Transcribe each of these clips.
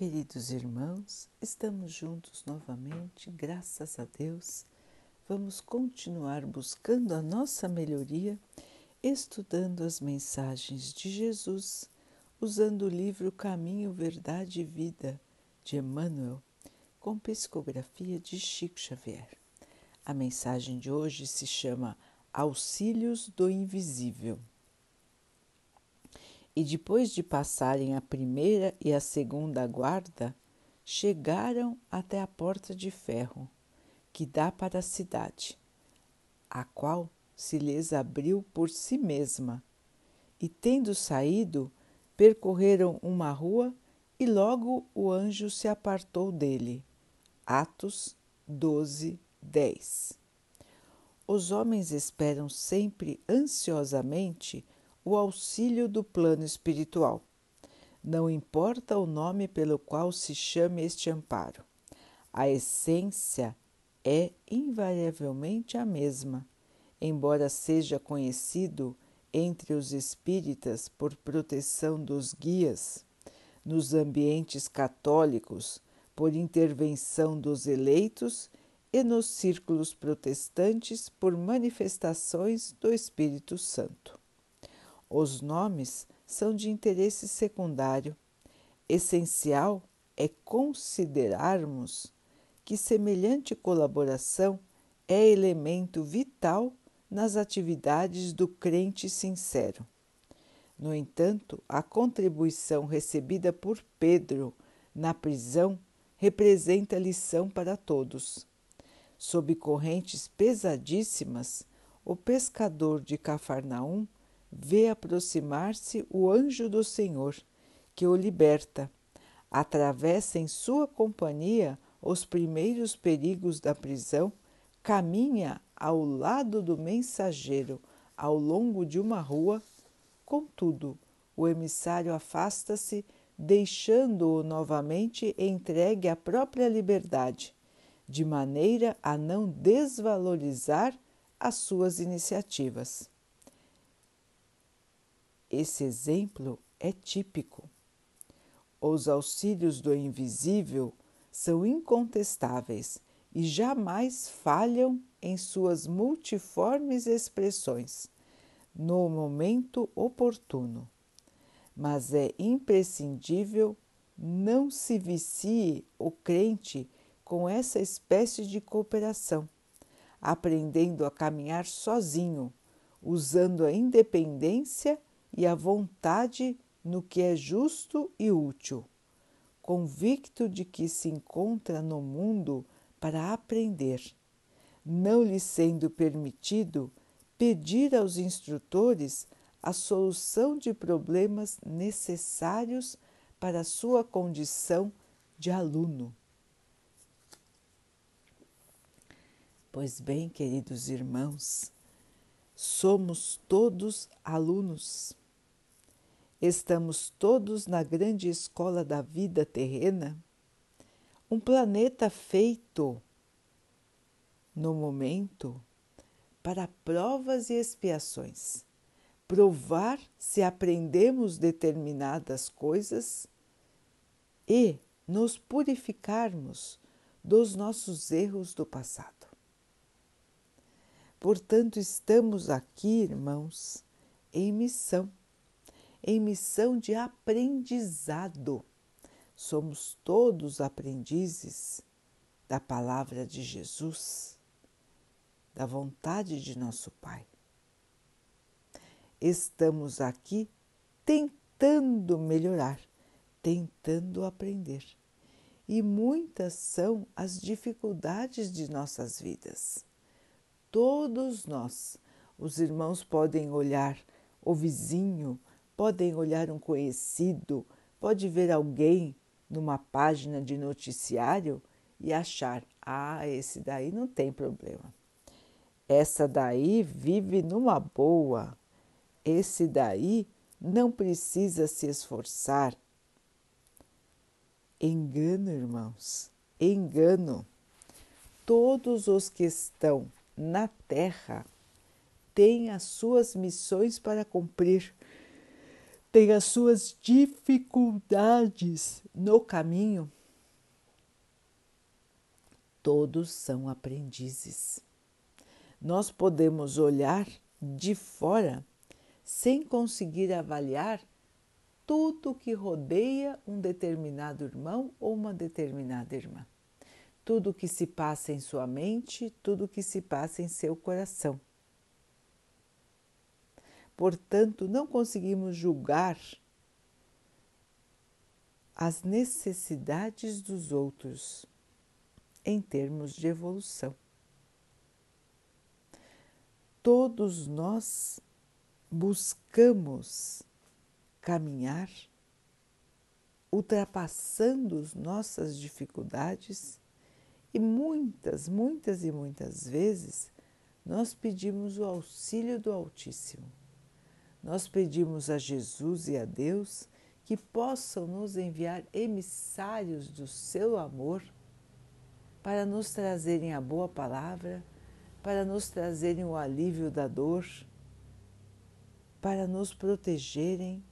Queridos irmãos, estamos juntos novamente, graças a Deus. Vamos continuar buscando a nossa melhoria, estudando as mensagens de Jesus, usando o livro Caminho, Verdade e Vida de Emmanuel, com psicografia de Chico Xavier. A mensagem de hoje se chama Auxílios do Invisível e depois de passarem a primeira e a segunda guarda, chegaram até a porta de ferro que dá para a cidade, a qual se lhes abriu por si mesma, e tendo saído, percorreram uma rua e logo o anjo se apartou dele. Atos 12, 10. Os homens esperam sempre ansiosamente o auxílio do plano espiritual. Não importa o nome pelo qual se chame este amparo, a essência é invariavelmente a mesma, embora seja conhecido entre os espíritas por proteção dos guias, nos ambientes católicos por intervenção dos eleitos e nos círculos protestantes por manifestações do Espírito Santo. Os nomes são de interesse secundário. Essencial é considerarmos que semelhante colaboração é elemento vital nas atividades do crente sincero. No entanto, a contribuição recebida por Pedro na prisão representa lição para todos. Sob correntes pesadíssimas, o pescador de Cafarnaum vê aproximar-se o anjo do Senhor, que o liberta. Atravessa em sua companhia os primeiros perigos da prisão, caminha ao lado do mensageiro ao longo de uma rua. Contudo, o emissário afasta-se, deixando-o novamente entregue à própria liberdade, de maneira a não desvalorizar as suas iniciativas. Esse exemplo é típico. Os auxílios do invisível são incontestáveis e jamais falham em suas multiformes expressões no momento oportuno. Mas é imprescindível não se vicie o crente com essa espécie de cooperação, aprendendo a caminhar sozinho, usando a independência e a vontade no que é justo e útil, convicto de que se encontra no mundo para aprender, não lhe sendo permitido pedir aos instrutores a solução de problemas necessários para a sua condição de aluno. Pois bem, queridos irmãos, somos todos alunos Estamos todos na grande escola da vida terrena, um planeta feito no momento para provas e expiações, provar se aprendemos determinadas coisas e nos purificarmos dos nossos erros do passado. Portanto, estamos aqui, irmãos, em missão em missão de aprendizado. Somos todos aprendizes da palavra de Jesus, da vontade de nosso Pai. Estamos aqui tentando melhorar, tentando aprender. E muitas são as dificuldades de nossas vidas. Todos nós, os irmãos podem olhar o vizinho, podem olhar um conhecido, pode ver alguém numa página de noticiário e achar: ah, esse daí não tem problema. Essa daí vive numa boa. Esse daí não precisa se esforçar. Engano, irmãos, engano. Todos os que estão na Terra têm as suas missões para cumprir tem as suas dificuldades no caminho, todos são aprendizes. Nós podemos olhar de fora sem conseguir avaliar tudo que rodeia um determinado irmão ou uma determinada irmã. Tudo que se passa em sua mente, tudo que se passa em seu coração. Portanto, não conseguimos julgar as necessidades dos outros em termos de evolução. Todos nós buscamos caminhar ultrapassando as nossas dificuldades e muitas, muitas e muitas vezes nós pedimos o auxílio do Altíssimo. Nós pedimos a Jesus e a Deus que possam nos enviar emissários do seu amor para nos trazerem a boa palavra, para nos trazerem o alívio da dor, para nos protegerem,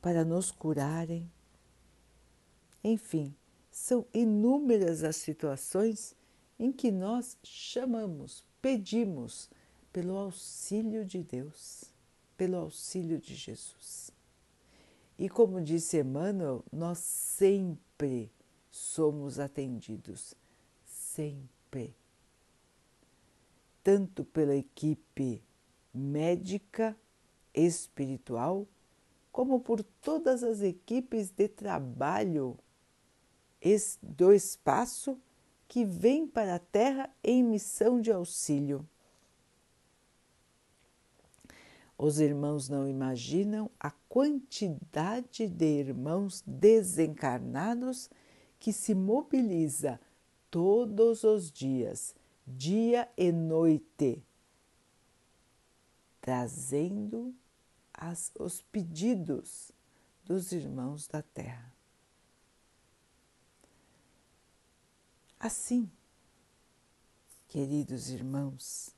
para nos curarem. Enfim, são inúmeras as situações em que nós chamamos, pedimos pelo auxílio de Deus, pelo auxílio de Jesus. E como disse Emmanuel, nós sempre somos atendidos sempre, tanto pela equipe médica, espiritual, como por todas as equipes de trabalho do espaço que vêm para a Terra em missão de auxílio. Os irmãos não imaginam a quantidade de irmãos desencarnados que se mobiliza todos os dias, dia e noite, trazendo as, os pedidos dos irmãos da Terra. Assim, queridos irmãos,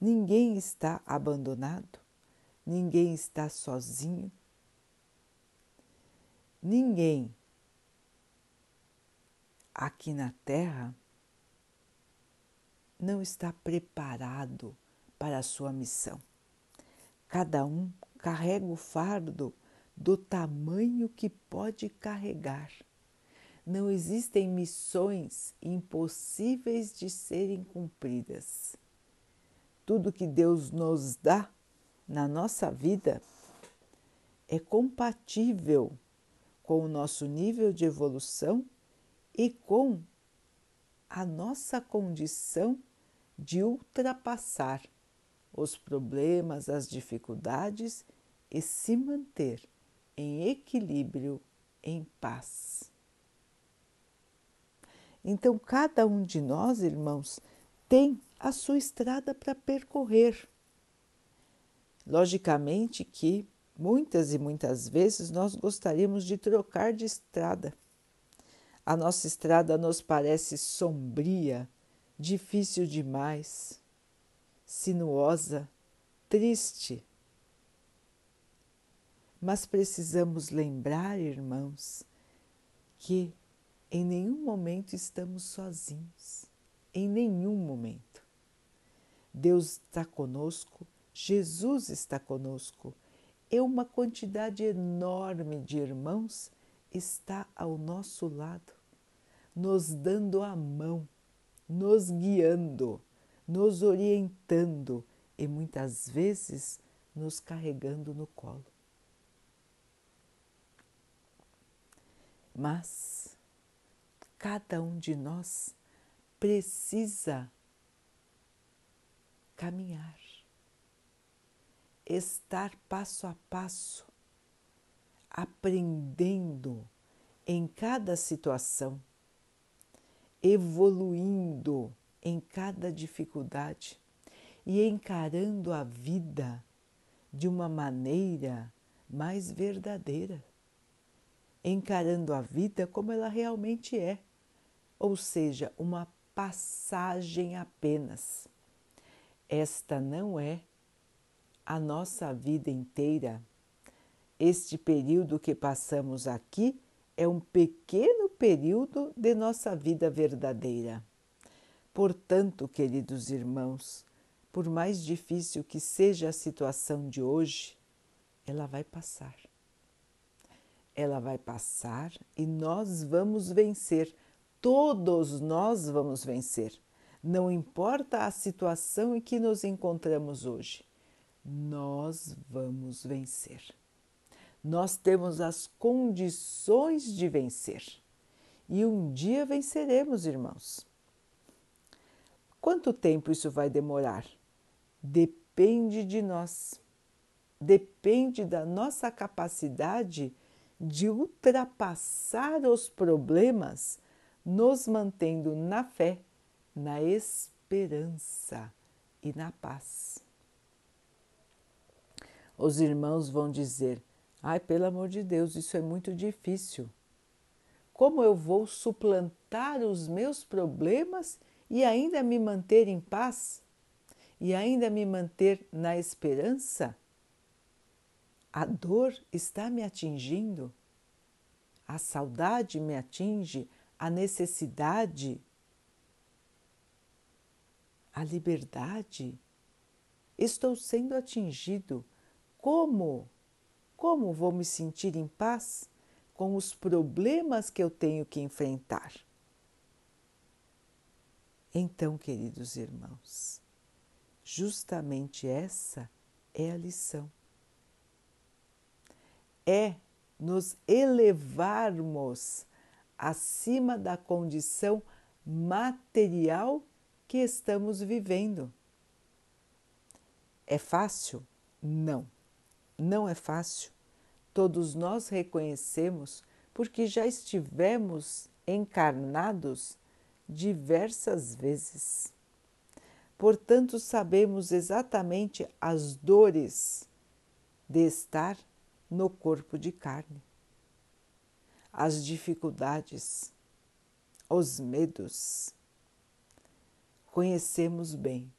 ninguém está abandonado, ninguém está sozinho, ninguém aqui na Terra não está preparado para a sua missão. Cada um carrega o fardo do tamanho que pode carregar. Não existem missões impossíveis de serem cumpridas. Tudo que Deus nos dá na nossa vida é compatível com o nosso nível de evolução e com a nossa condição de ultrapassar os problemas, as dificuldades e se manter em equilíbrio, em paz. Então, cada um de nós, irmãos, tem a sua estrada para percorrer. Logicamente que muitas e muitas vezes nós gostaríamos de trocar de estrada a nossa estrada nos parece sombria, difícil demais, sinuosa, triste. Mas precisamos lembrar, irmãos, que em nenhum momento estamos sozinhos, em nenhum momento. Deus está conosco, Jesus está conosco, e uma quantidade enorme de irmãos está ao nosso lado nos dando a mão, nos guiando, nos orientando e muitas vezes nos carregando no colo. Mas cada um de nós precisa caminhar, estar passo a passo, aprendendo em cada situação evoluindo em cada dificuldade e encarando a vida de uma maneira mais verdadeira, encarando a vida como ela realmente é, ou seja, uma passagem apenas. Esta não é a nossa vida inteira, Este período que passamos aqui é um pequeno período de nossa vida verdadeira. Portanto, queridos irmãos, por mais difícil que seja a situação de hoje, ela vai passar. Ela vai passar e nós vamos vencer. Todos nós vamos vencer. Não importa a situação em que nos encontramos hoje, nós vamos vencer. Nós temos as condições de vencer e um dia venceremos, irmãos. Quanto tempo isso vai demorar? Depende de nós, depende da nossa capacidade de ultrapassar os problemas, nos mantendo na fé na esperança e na paz. Os irmãos vão dizer: ai, pelo amor de Deus, isso é muito difícil. Como eu vou suplantar os meus problemas e ainda me manter em paz? E ainda me manter na esperança? A dor está me atingindo, a saudade me atinge, a necessidade a liberdade. Estou sendo atingido. Como? Como vou me sentir em paz com os problemas que eu tenho que enfrentar? Então, queridos irmãos, justamente essa é a lição. É nos elevarmos acima da condição material que estamos vivendo. É fácil? Não, não é fácil. Todos nós reconhecemos porque já estivemos encarnados diversas vezes. Portanto, sabemos exatamente as dores de estar no corpo de carne, as dificuldades, os medos, conhecemos bem.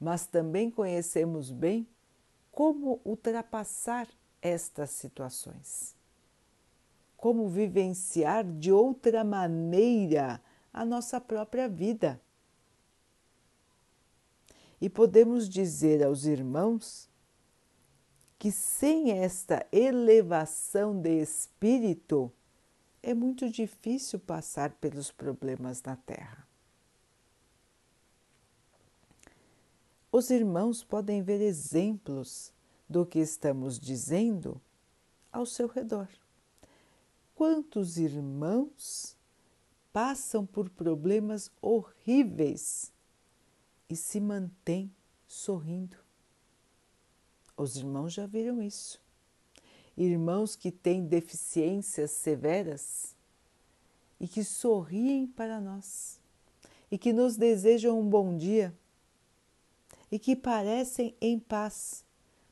Mas também conhecemos bem como ultrapassar estas situações. Como vivenciar de outra maneira a nossa própria vida. E podemos dizer aos irmãos que sem esta elevação de espírito é muito difícil passar pelos problemas na Terra. Os irmãos podem ver exemplos do que estamos dizendo ao seu redor. Quantos irmãos passam por problemas horríveis e se mantêm sorrindo? Os irmãos já viram isso. Irmãos que têm deficiências severas e que sorriem para nós e que nos desejam um bom dia e que parecem em paz,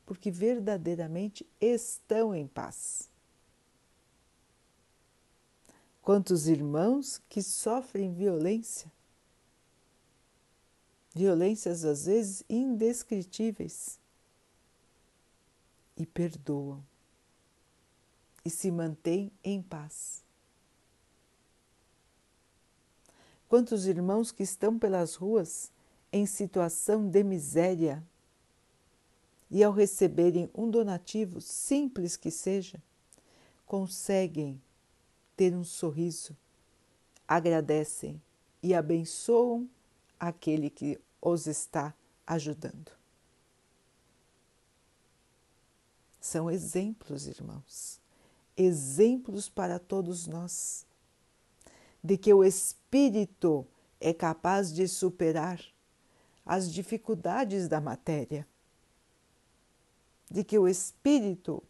porque verdadeiramente estão em paz. Quantos irmãos que sofrem violência, violências às vezes indescritíveis, e perdoam e se mantêm em paz. Quantos irmãos que estão pelas ruas em situação de miséria e, ao receberem um donativo, simples que seja, conseguem ter um sorriso, agradecem e abençoam aquele que os está ajudando. São exemplos, irmãos, exemplos para todos nós, de que o Espírito é capaz de superar as dificuldades da matéria, de que o espírito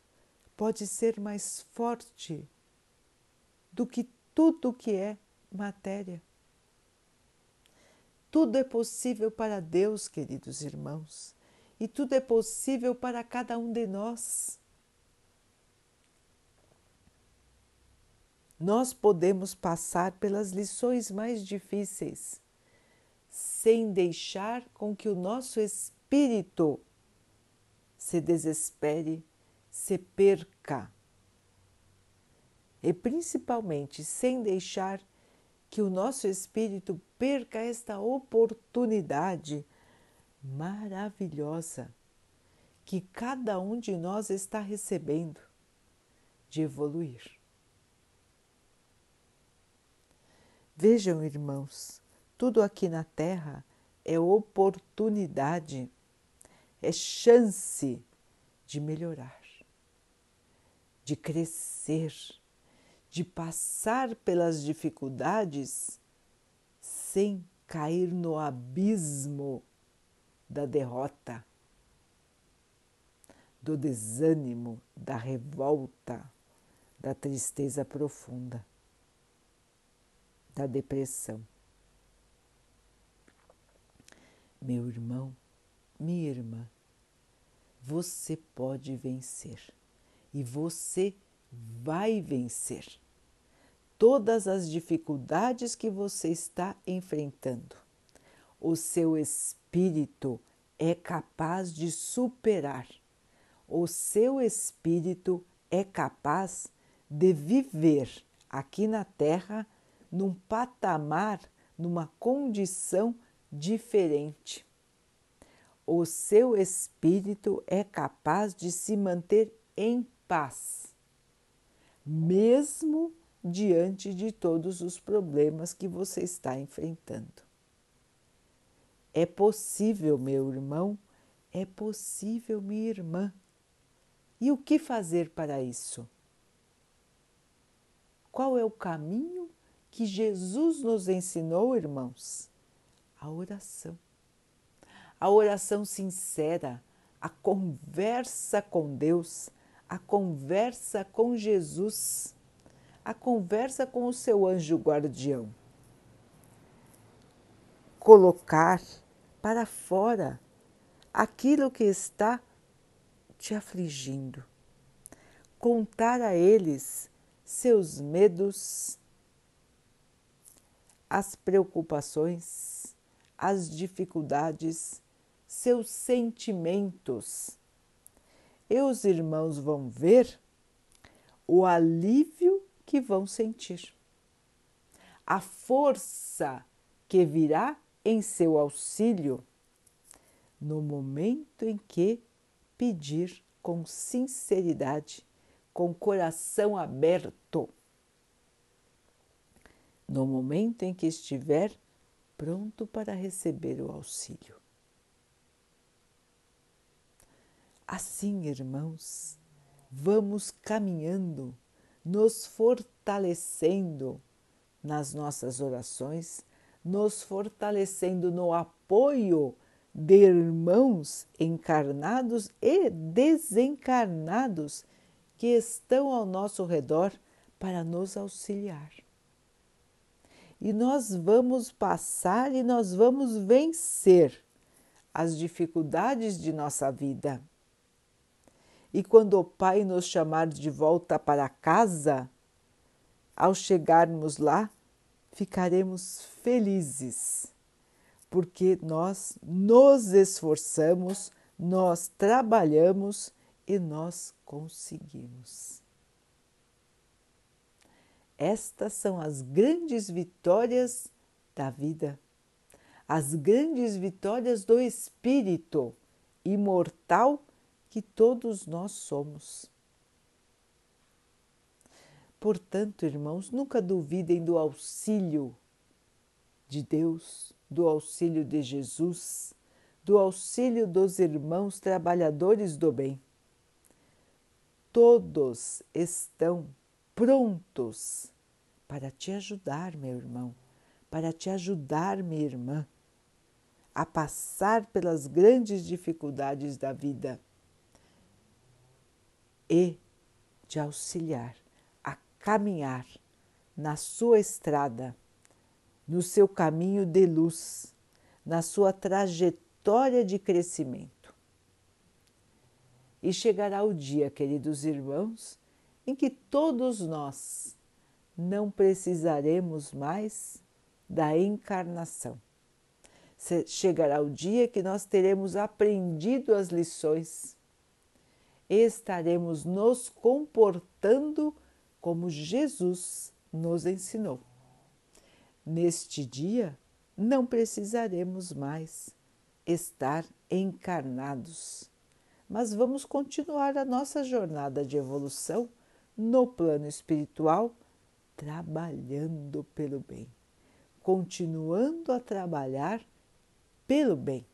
pode ser mais forte do que tudo que é matéria. Tudo é possível para Deus, queridos irmãos, e tudo é possível para cada um de nós. Nós podemos passar pelas lições mais difíceis sem deixar com que o nosso espírito se desespere, se perca. E principalmente sem deixar que o nosso espírito perca esta oportunidade maravilhosa que cada um de nós está recebendo de evoluir. Vejam, irmãos, tudo aqui na Terra é oportunidade, é chance de melhorar, de crescer, de passar pelas dificuldades sem cair no abismo da derrota, do desânimo, da revolta, da tristeza profunda, da depressão. Meu irmão, minha irmã, você pode vencer e você vai vencer todas as dificuldades que você está enfrentando. O seu espírito é capaz de superar. O seu espírito é capaz de viver aqui na Terra num patamar, numa condição diferente. O seu espírito é capaz de se manter em paz, mesmo diante de todos os problemas que você está enfrentando. É possível, meu irmão, é possível, minha irmã. E o que fazer para isso? Qual é o caminho que Jesus nos ensinou, irmãos? A oração. A oração sincera, a conversa com Deus, a conversa com Jesus, a conversa com o seu anjo guardião. Colocar para fora aquilo que está te afligindo. Contar a eles seus medos, as preocupações, as dificuldades, seus sentimentos. E os irmãos vão ver o alívio que vão sentir, a força que virá em seu auxílio no momento em que pedir com sinceridade, com coração aberto. No momento em que estiver pronto para receber o auxílio. Assim, irmãos, vamos caminhando, nos fortalecendo nas nossas orações, nos fortalecendo no apoio de irmãos encarnados e desencarnados que estão ao nosso redor para nos auxiliar. E nós vamos passar e nós vamos vencer as dificuldades de nossa vida. E quando o Pai nos chamar de volta para casa, ao chegarmos lá, ficaremos felizes, porque nós nos esforçamos, nós trabalhamos e nós conseguimos. Estas são as grandes vitórias da vida, as grandes vitórias do espírito imortal que todos nós somos. Portanto, irmãos, nunca duvidem do auxílio de Deus, do auxílio de Jesus, do auxílio dos irmãos trabalhadores do bem. Todos estão prontos para te ajudar, meu irmão, para te ajudar, minha irmã, a passar pelas grandes dificuldades da vida e te auxiliar caminhar na sua estrada, no seu caminho de luz, na sua trajetória de crescimento. E chegará o dia, queridos irmãos, em que todos nós não precisaremos mais da encarnação. Chegará o dia que nós teremos aprendido as lições estaremos nos comportando como Jesus nos ensinou. Neste dia, não precisaremos mais estar encarnados, mas vamos continuar a nossa jornada de evolução no plano espiritual, trabalhando pelo bem, continuando a trabalhar pelo bem,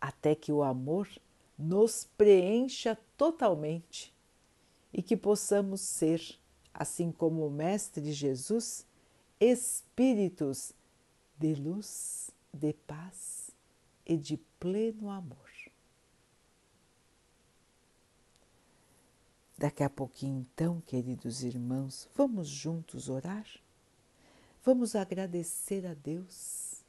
até que o amor nos preencha totalmente e que possamos ser, assim como o Mestre Jesus, espíritos de luz, de paz e de pleno amor. Daqui a pouquinho, então, queridos irmãos, vamos juntos orar? Vamos agradecer a Deus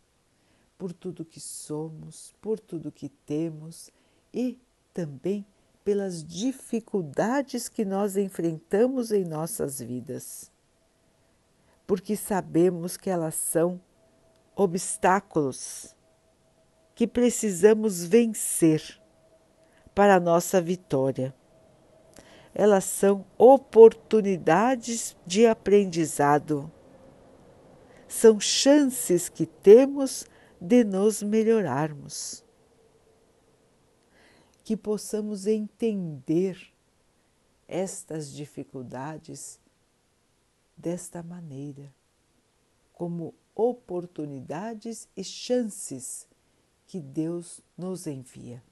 por tudo que somos, por tudo que temos e também pelas dificuldades que nós enfrentamos em nossas vidas. Porque sabemos que elas são obstáculos que precisamos vencer para a nossa vitória. Elas são oportunidades de aprendizado. São chances que temos de nos melhorarmos que possamos entender estas dificuldades desta maneira, como oportunidades e chances que Deus nos envia.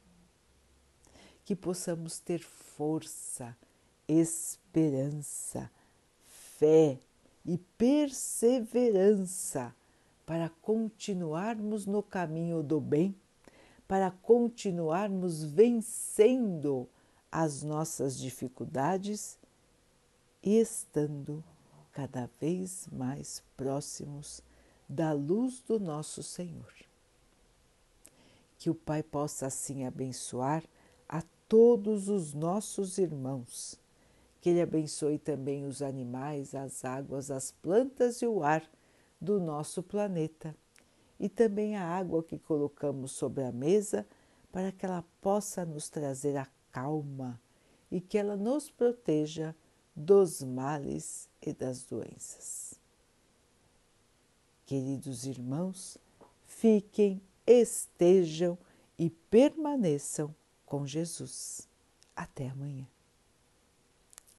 Que possamos ter força, esperança, fé e perseverança para continuarmos no caminho do bem para continuarmos vencendo as nossas dificuldades e estando cada vez mais próximos da luz do nosso Senhor. Que o Pai possa assim abençoar a todos os nossos irmãos. Que Ele abençoe também os animais, as águas, as plantas e o ar do nosso planeta e também a água que colocamos sobre a mesa para que ela possa nos trazer a calma e que ela nos proteja dos males e das doenças. Queridos irmãos, fiquem, estejam e permaneçam com Jesus. Até amanhã.